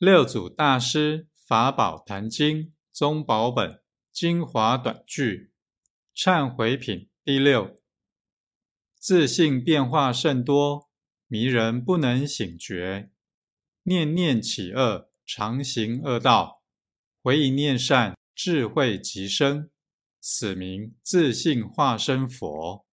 六祖大师《法宝坛经》宗宝本精华短句忏悔品第六：自信变化甚多，迷人不能醒觉，念念起恶，常行恶道，回一念善，智慧即生，此名自信化身佛。